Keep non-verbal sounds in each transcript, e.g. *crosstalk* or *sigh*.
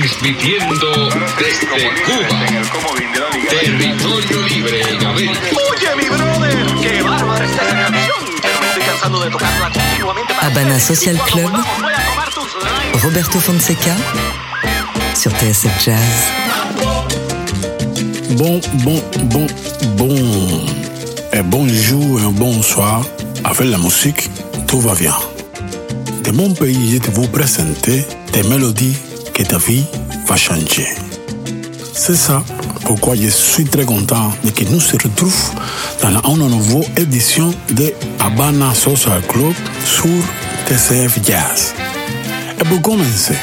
transmitiendo desde Cuba. Territorio libre en América. Oye, mi brother, qué bárbara está esa canción. Pero me estoy cansando de tocarla continuamente. para- Habana Social Club. Roberto Fonseca sur TSF Jazz. Bon, bon, bon, bon. Un bonjour, un bonsoir. Avec la musique, tout va bien. De mon pays, je te vous présenter des mélodies que ta vie va changer. C'est ça pourquoi je suis très content de que nous se retrouvent dans une nouvelle édition de Habana Social Club sur TCF Jazz. Et pour commencer,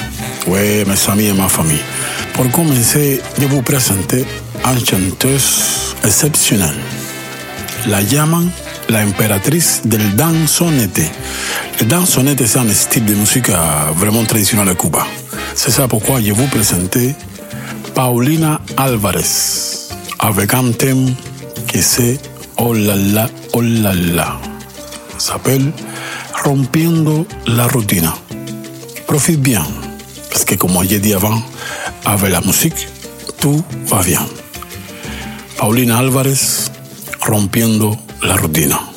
oui, mes amis et ma famille, pour commencer, je vous présenter une chanteuse exceptionnelle. La llaman la impératrice del dansonete. Le dansonete, c'est un style de musique euh, vraiment traditionnel à Cuba. C'est ça pourquoi je vous présente Paulina Alvarez avec un thème qui c'est Oh la la, oh. S'appelle Rompiendo la rutina. Profite bien, parce que comme j'ai dit avant, avec la musique, tout va bien. Paulina Álvarez, Rompiendo la rutina.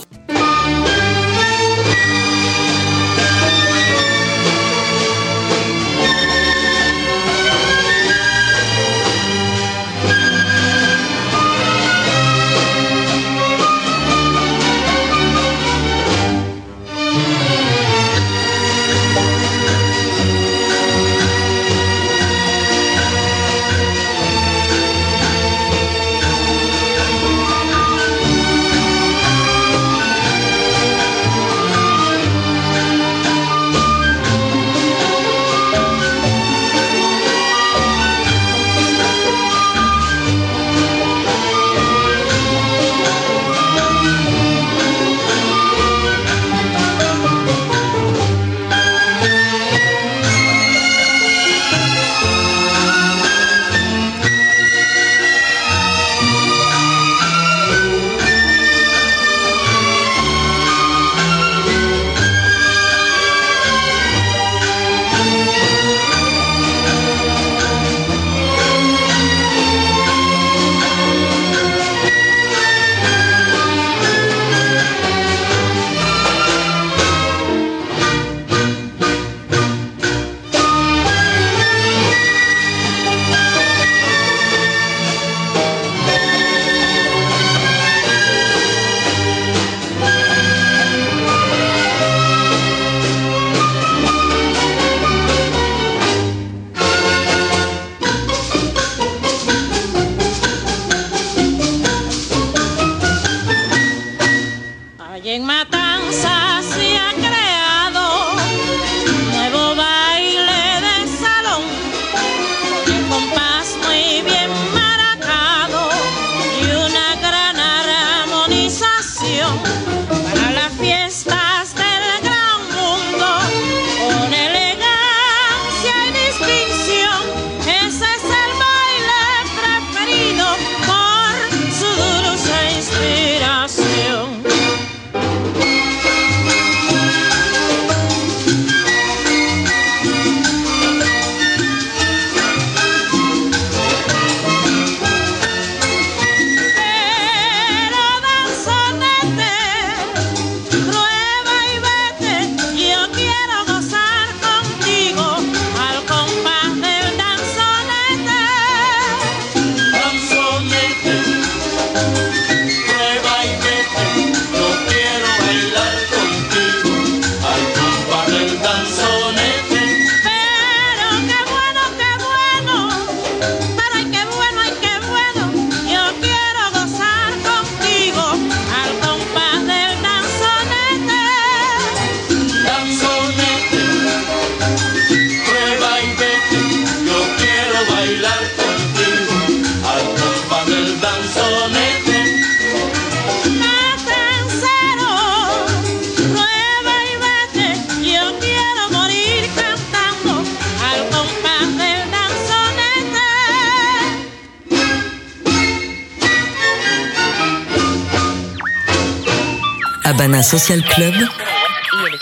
Club.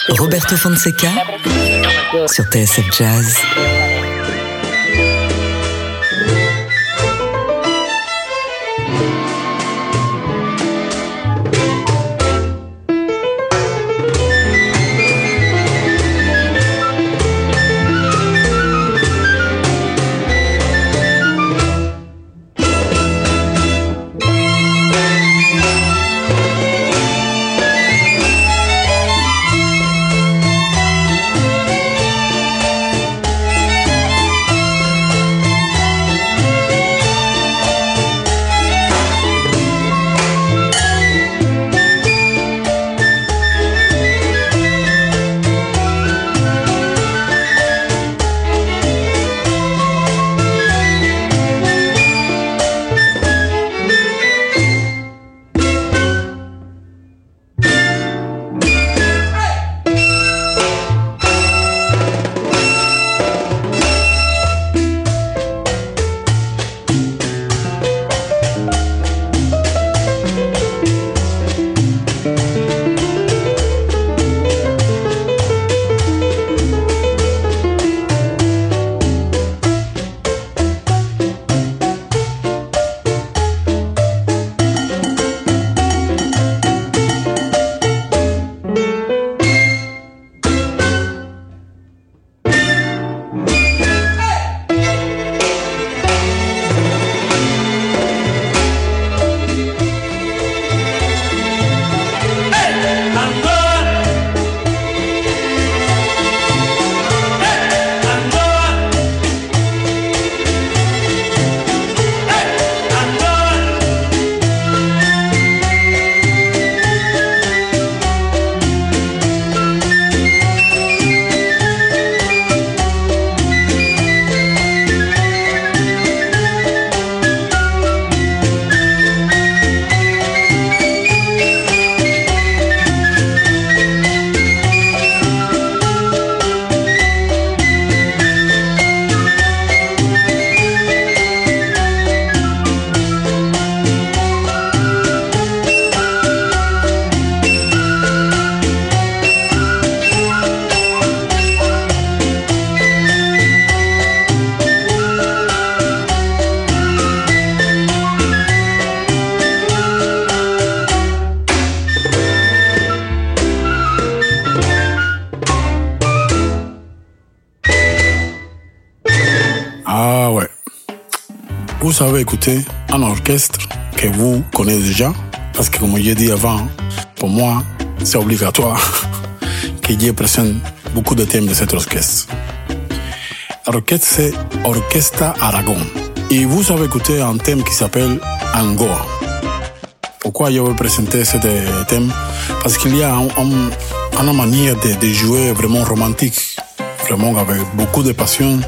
Roberto Fonseca sur TSF Jazz. Vous savez écouter un orchestre que vous connaissez déjà, parce que comme j'ai dit avant, pour moi, c'est obligatoire *laughs* que j'ai présente beaucoup de thèmes de cet orchestre. L'orchestre, c'est Orchestra Aragon. Et vous savez écouter un thème qui s'appelle Angoa. Pourquoi je vais présenter ce thème? Parce qu'il y a un, un, une manière de jouer vraiment romantique, vraiment avec beaucoup de passion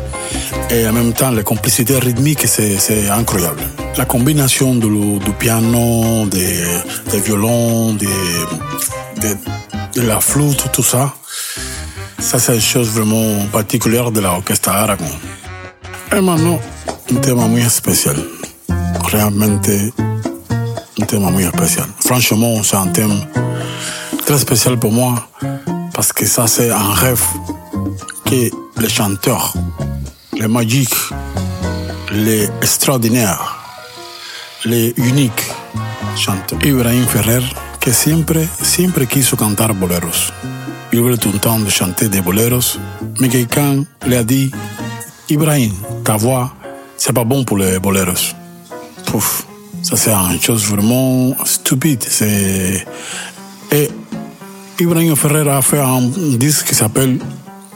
et en même temps la complicité rythmique, c'est incroyable. La combinaison du, piano, des, violons, de, la flûte, tout ça, ça c'est une chose vraiment particulière de l'orchestre Aragon. Et maintenant, un thème muy spécial. Realmente un thème muy spécial. Franchement, c'est un thème très spécial pour moi parce que ça c'est un rêve que les chanteurs, les magiques, les extraordinaires, les uniques chanteurs. Ibrahim Ferrer, que siempre, siempre quiso cantar boleros. Il voulait tout le temps chanter des boleros, mais quelqu'un lui a dit, Ibrahim, ta voix, c'est pas bon pour les boleros. Pouf, ça c'est une chose vraiment stupide. Et Ibrahim Ferrer a fait un disque qui s'appelle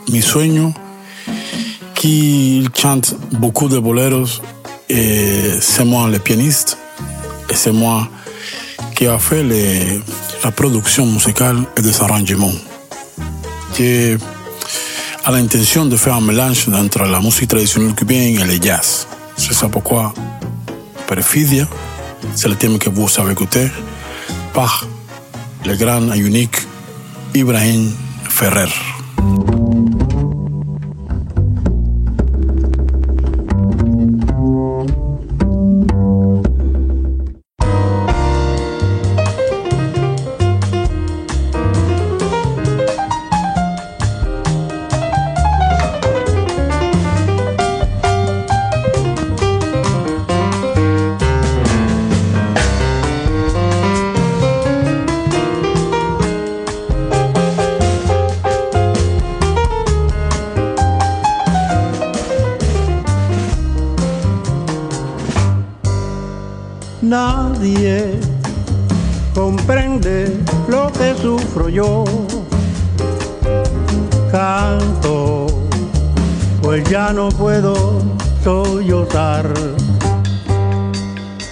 Mi Sueño, qui chante beaucoup de boleros, et c'est moi le pianiste, et c'est moi qui a fait la production musicale et des arrangements. A l'intention de faire un mélange entre la musique traditionnelle cubaine et le jazz. C'est ça pourquoi Perfidia, c'est le thème que vous savez écouter par le grand et unique Ibrahim Ferrer. Nadie comprende lo que sufro yo. Canto, pues ya no puedo sollozar.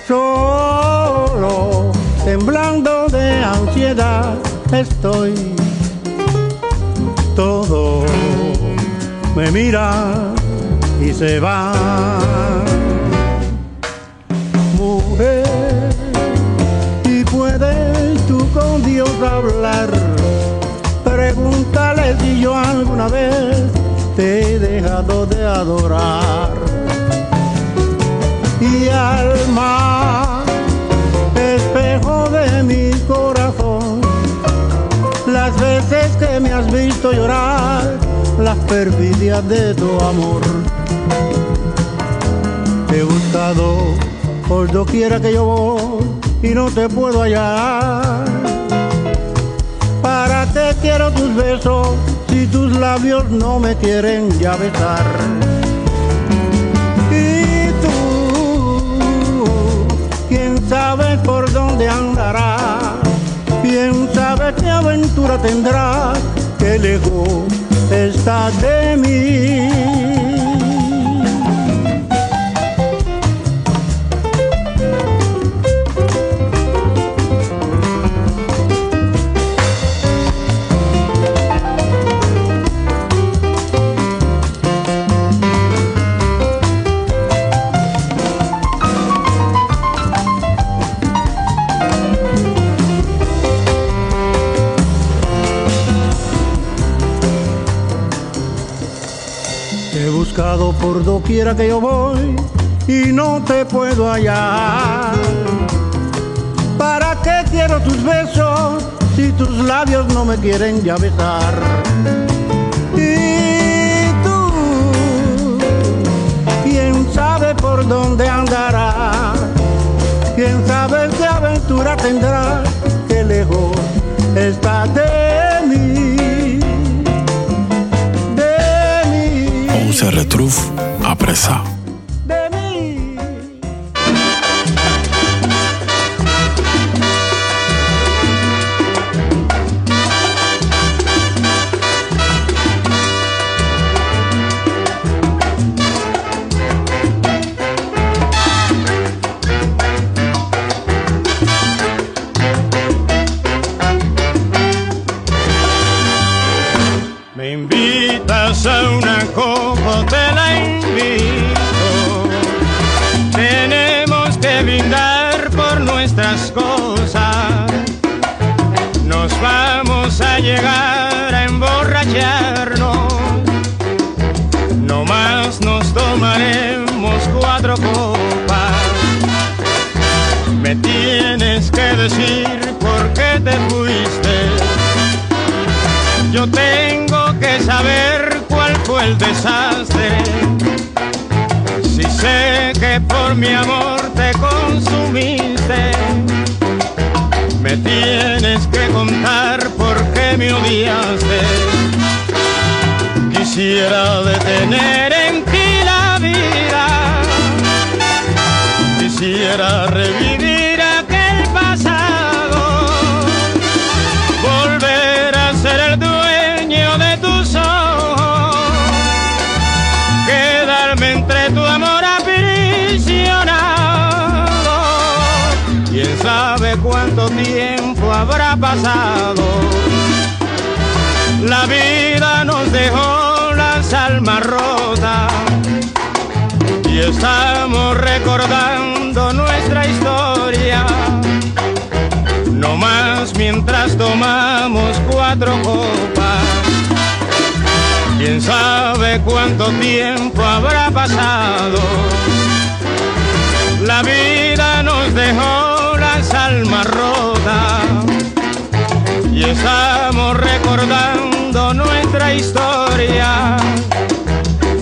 Solo, temblando de ansiedad, estoy. Todo me mira y se va. Hablar. Pregúntale si yo alguna vez te he dejado de adorar. Y alma, espejo de mi corazón, las veces que me has visto llorar, las perfidias de tu amor. Te he buscado por doquiera que yo voy y no te puedo hallar. ¿Para qué quiero tus besos si tus labios no me quieren ya besar? Y tú, quién sabe por dónde andarás, quién sabe qué aventura tendrás, qué lejos estás de mí. Por doquiera que yo voy y no te puedo hallar. ¿Para qué quiero tus besos si tus labios no me quieren ya besar? Y tú, quién sabe por dónde andarás, quién sabe qué aventura tendrás, qué lejos está de mí. De mí. apressar. Mi amor te consumiste, me tienes que contar por qué me odiaste. Quisiera detener en ti la vida, quisiera revivir pasado. La vida nos dejó las almas rotas y estamos recordando nuestra historia. No más mientras tomamos cuatro copas. Quién sabe cuánto tiempo habrá pasado. La vida nos dejó las almas rotas y estamos recordando nuestra historia.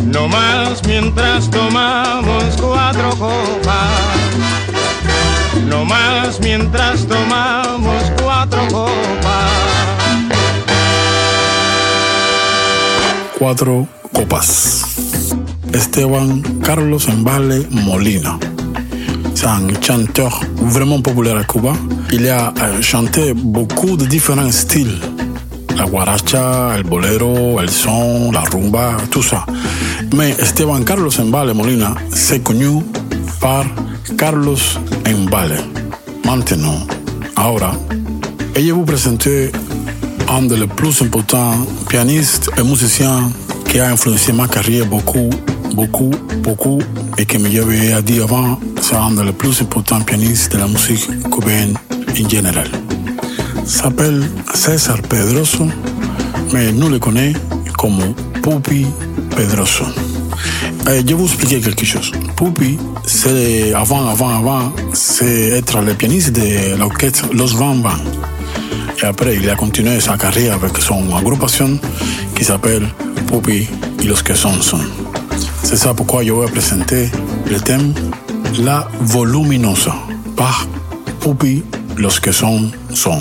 No más mientras tomamos cuatro copas. No más mientras tomamos cuatro copas. Cuatro copas. Esteban Carlos Embale Molina. Un chanteur vraiment populaire à Cuba. Il a euh, chanté beaucoup de différents styles. La guaracha, el bolero, el son, la rumba, tout ça. Mais Esteban Carlos Embale Molina s'est connu par Carlos Embale. Maintenant, ahora, ella vous présenter un des plus importants pianistes et musiciens qui a influencé ma carrière beaucoup, beaucoup, beaucoup et qui me j'avais à dire avant, c'est un des plus importants pianistes de la musique cubaine en général. S'appelle César Pedroso, mais nous le connaissons comme Pupi Pedroso. Je vais vous expliquer quelque chose. Pupi, c'est avant, avant, avant, c'est être le pianiste de l'orchestre Los Van Van. Et après, il a continué sa carrière avec son agrupation qui s'appelle Pupi y los que son son. C'est ça pourquoi je vais présenter le thème La Voluminosa par Pupi los que son son.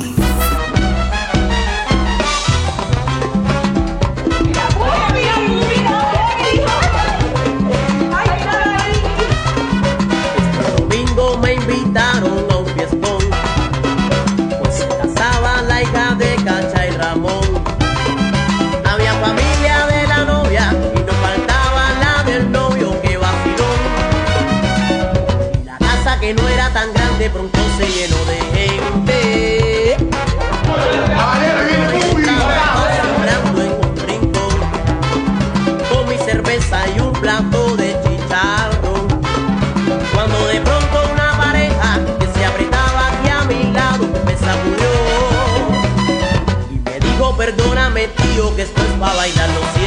maway na lusa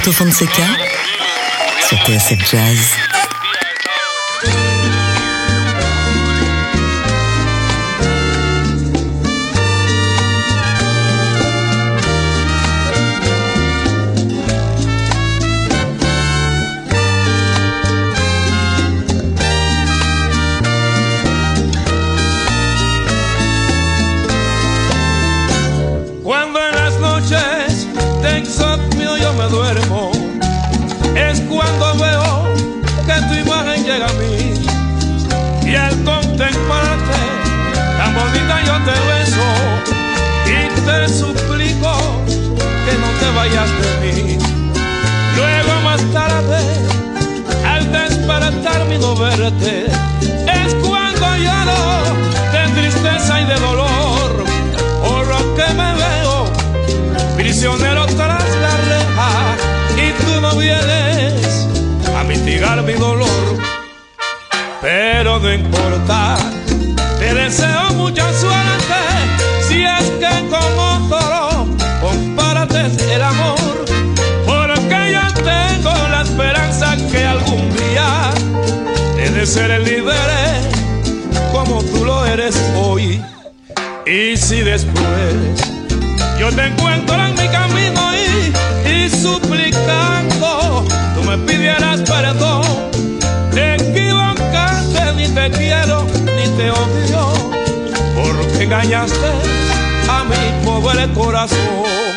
Roberto Fonseca sur TSF Jazz. Hoy. Y si después yo te encuentro en mi camino y, y suplicando, tú me pidieras perdón, te equivocaste, ni te quiero, ni te odio, porque engañaste a mi pobre corazón.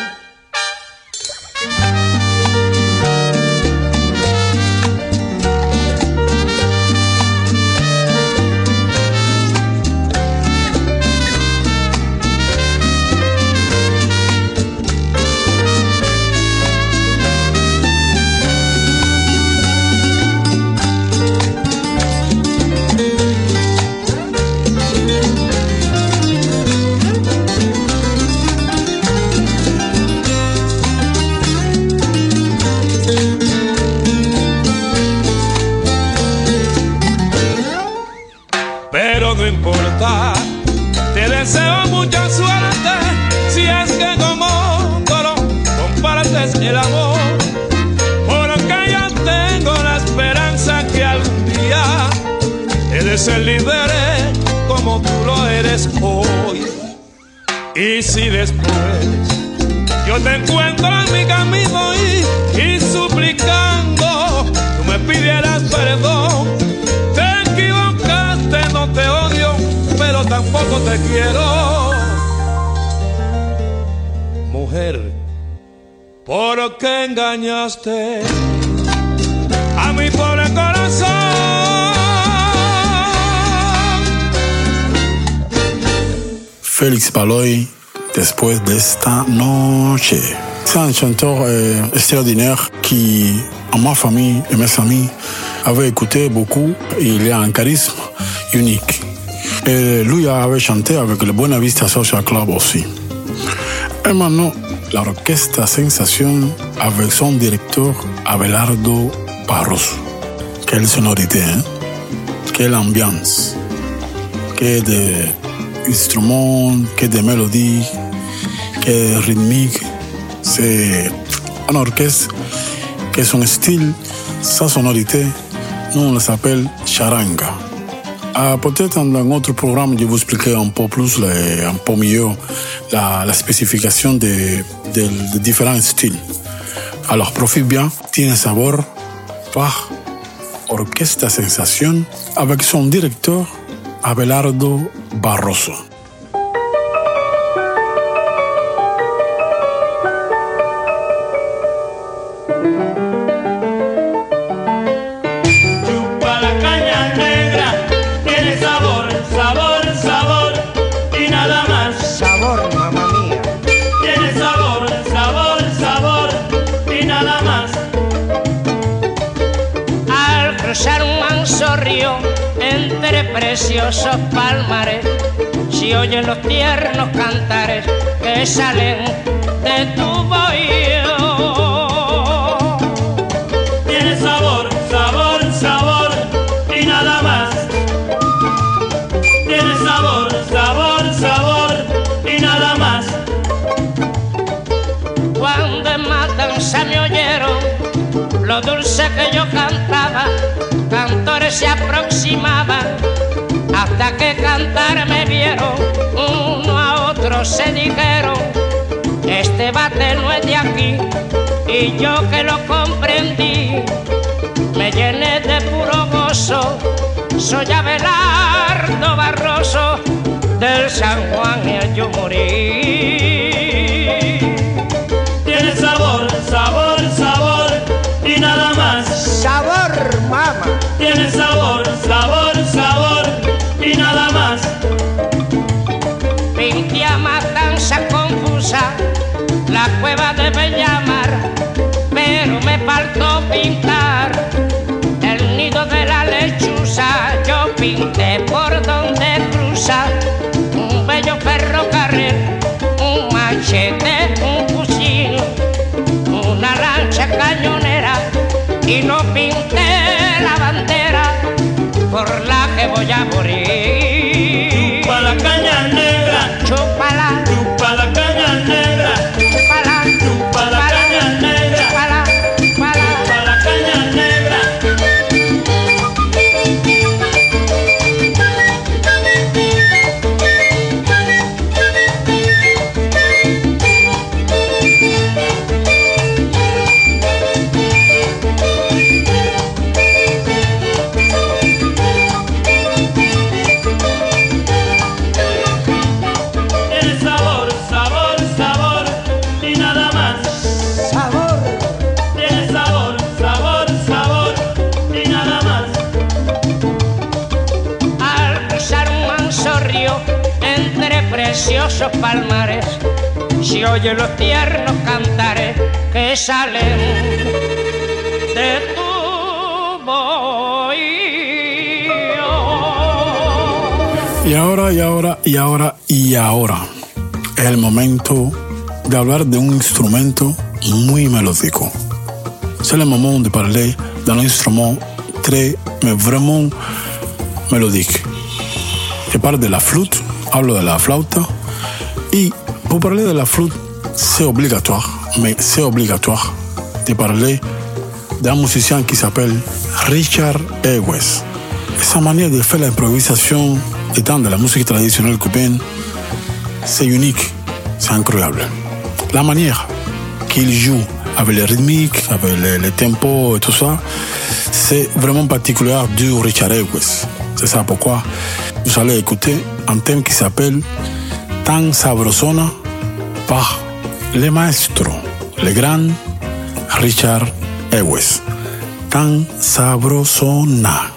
De ser líder como tú lo eres hoy. Y si después yo te encuentro en mi camino y, suplicando, tú me pidieras perdón. Te equivocaste, no te odio, pero tampoco te quiero. Mujer, ¿por qué engañaste a mi pobre Félix Baloy, después de esta noche. C'est un chanteur euh, extraordinaire qui, en ma famille et mes amis, avait écouté beaucoup. Il a un charisme unique. Et lui avait chanté avec le Buena Vista Social Club aussi. Et maintenant, l'orchestre Sensation avec son directeur Abelardo Barroso. Quelle sonorité, hein? Quelle ambiance. Que de instruments, que de mélodies, que rythmique. C'est un orchestre que son style, sa sonorité, nous on le s'appelle charanga. Ah, Peut-être dans un autre programme, je vous expliquerai un peu plus, le- un peu mieux, la, spécification des de, différents styles. Alors profite bien, tiene sabor par Orquesta Sensación avec son directeur Abelardo Barroso. Chupa la caña negra, tiene sabor, sabor, sabor y nada más. Sabor, mamá mía. Tiene sabor, sabor, sabor y nada más. Al cruzar un manso río Preciosos palmares, si oyes los tiernos cantares que salen de tu bohío. Tiene sabor, sabor, sabor y nada más. Tiene sabor, sabor, sabor y nada más. Cuando en matanza me oyeron lo dulce que yo cantaba cantores se aproximaban hasta que cantar me vieron, uno a otro se dijeron, este bate no es de aquí, y yo que lo comprendí, me llené de puro gozo, soy Abelardo Barroso, del San Juan y yo morí. Pintar el nido de la lechuza. Yo pinté por donde cruza un bello ferrocarril, un machete, un fusil, una lancha cañonera y no pinté la bandera por la que voy a morir. Si oye los tiernos cantares que salen de tu bohío. Y ahora, y ahora, y ahora, y ahora. Es el momento de hablar de un instrumento muy melódico. C'est le moment de parler d'un instrument très, mais vraiment mélodique. Je parle de la flûte, hablo de la flauta. Y pour parler de la flûte, c'est obligatoire, mais c'est obligatoire de parler d'un musicien qui s'appelle Richard Ewes. Sa manière de faire l'improvisation étant de la musique traditionnelle cubaine, c'est unique, c'est incroyable. La manière qu'il joue avec les rythmiques, avec les, les tempos et tout ça, c'est vraiment particulier du Richard Ewes. C'est ça pourquoi vous allez écouter un thème qui s'appelle Tan Sabrosona par le maestro, le grand Richard Ewes. Tan Sabrosona.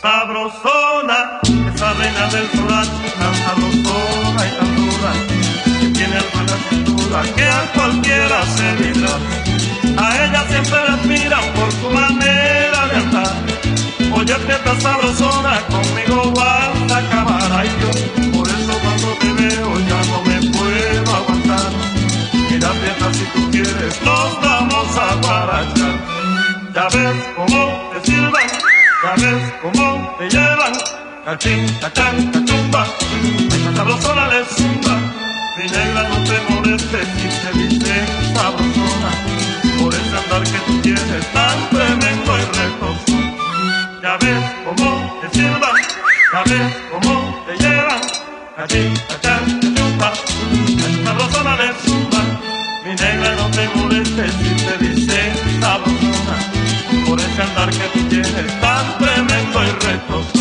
Sabrosona, esa reina del solar, tan sabrosona y tan dura, que tiene alguna cintura que a cualquiera se vibra. A ella siempre la admiran por su manera. Oye, fiesta sabrosona, conmigo vas a acabar. Ay Dios, por eso cuando te veo ya no me puedo aguantar. Mira, fiesta, si tú quieres, nos vamos a guarachar. Ya ves cómo te silban, ya ves cómo te llevan. Cachín, cachán, cachumba, esta sabrosona le zumba. Mi negra no te molestes si te dice sabrosona. Por ese andar que tú tienes tan tremendo y retoso. Ya ves cómo te silban, ya ves cómo te llevan. Cachín, cachán, cachumba, esta sabrosona le zumba. Mi negra no te molestes si te dice sabrosona. Por ese andar que tú tienes tan tremendo y retoso.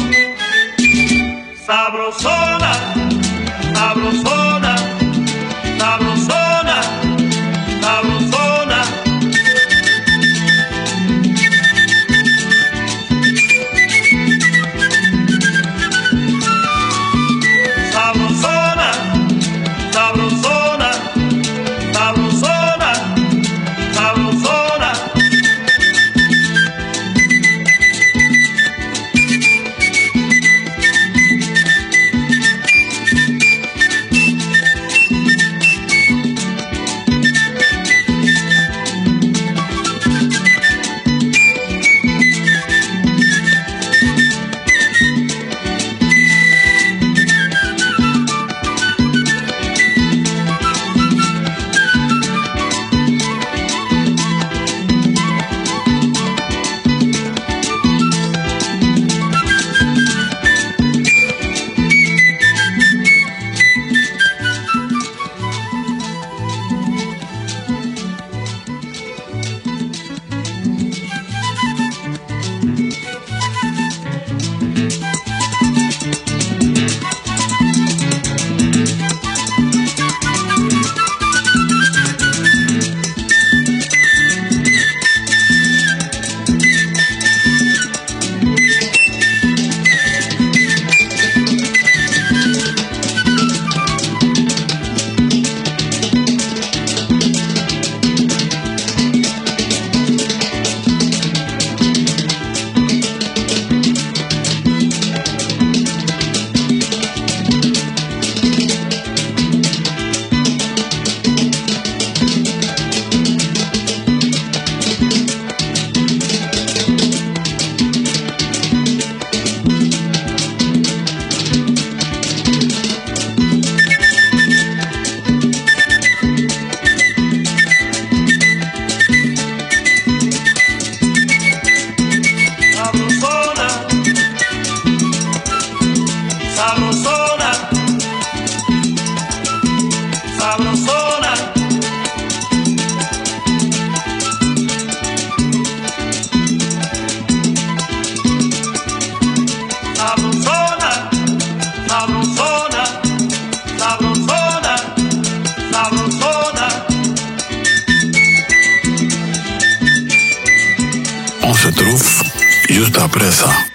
expresa.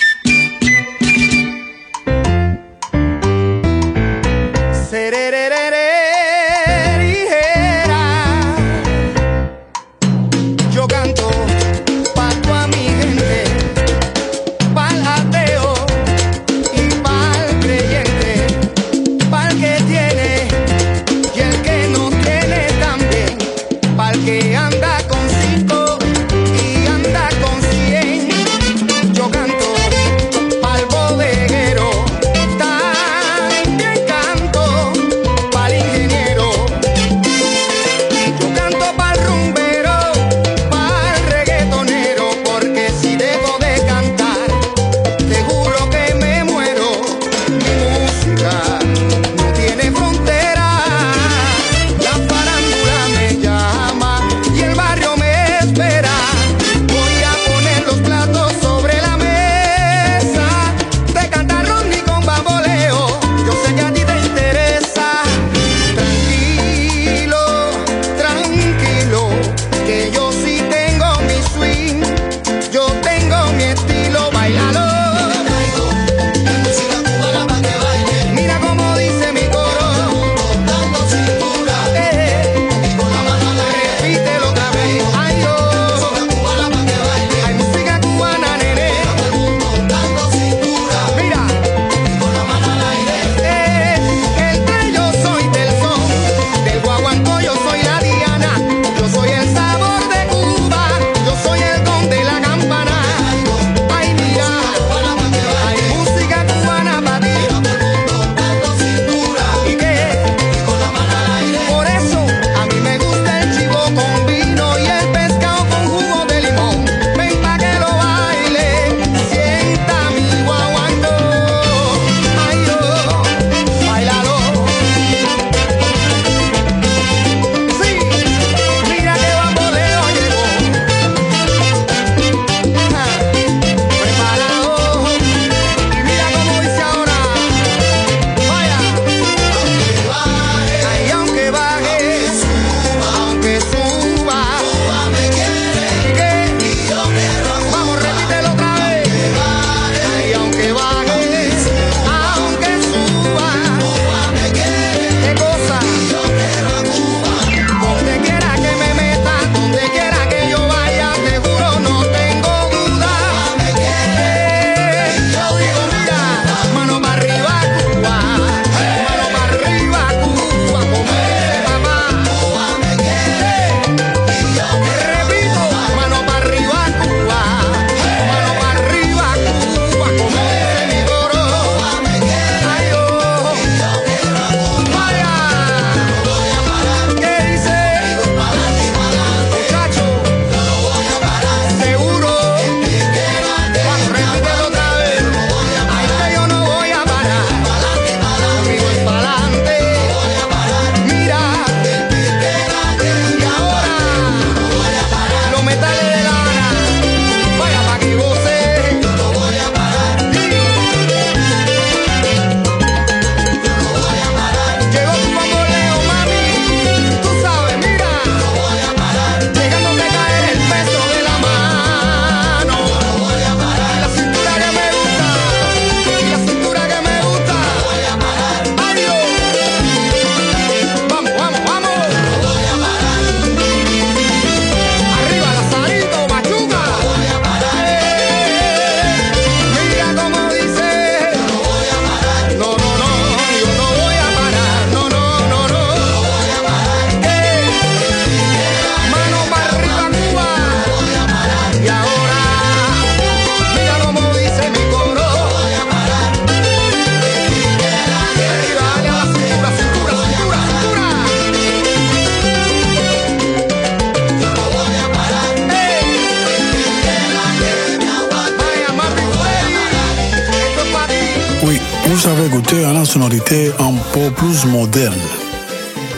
Plus moderne.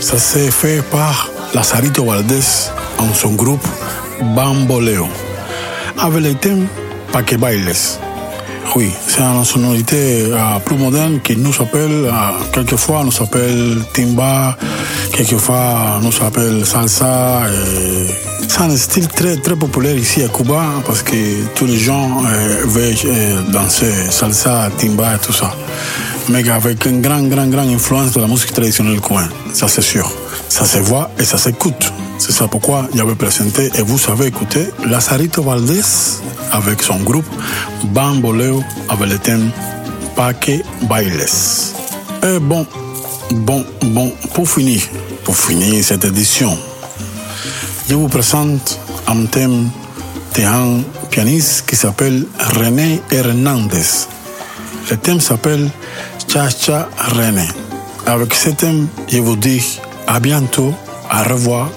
Ça s'est fait par Lazarito Valdés en son groupe Bamboleo, avec le thème Pa'. Oui, c'est une sonorité euh, plus moderne qui nous appelle, euh, quelquefois nous appelle timba, quelquefois nous appelle salsa. C'est un style très très populaire ici à Cuba parce que tous les gens euh, veulent danser salsa, timba et tout ça. Mais avec une grande, grande, grande influence de la musique traditionnelle coin, ça c'est sûr. Ça se voit et ça s'écoute. C'est ça pourquoi j'avais présenté et vous savez écouter Lazarito Valdés avec son groupe Bamboleo avec le thème Paque Bailes. Et bon, bon, bon, pour finir, pour finir cette édition, je vous présente un thème d'un pianiste qui s'appelle René Hernandez. Le thème s'appelle Cha-Cha René. Avec ce thème, je vous dis à bientôt, à revoir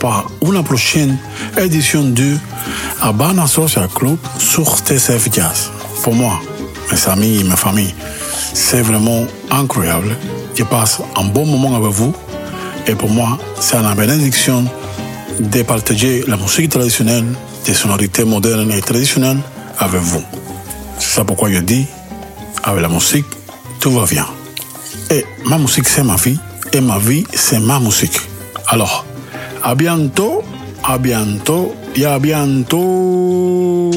pour une prochaine édition du Habana Social Club sur TCF Jazz. Pour moi, mes amis et ma famille, c'est vraiment incroyable. Je passe un bon moment avec vous et pour moi, c'est une bénédiction de partager la musique traditionnelle, des sonorités modernes et traditionnelles avec vous. C'est ça pourquoi je dis, avec la musique, tout va bien. Et ma musique, c'est ma vie, et ma vie, c'est ma musique. Alors, à bientôt, à bientôt, et à bientôt.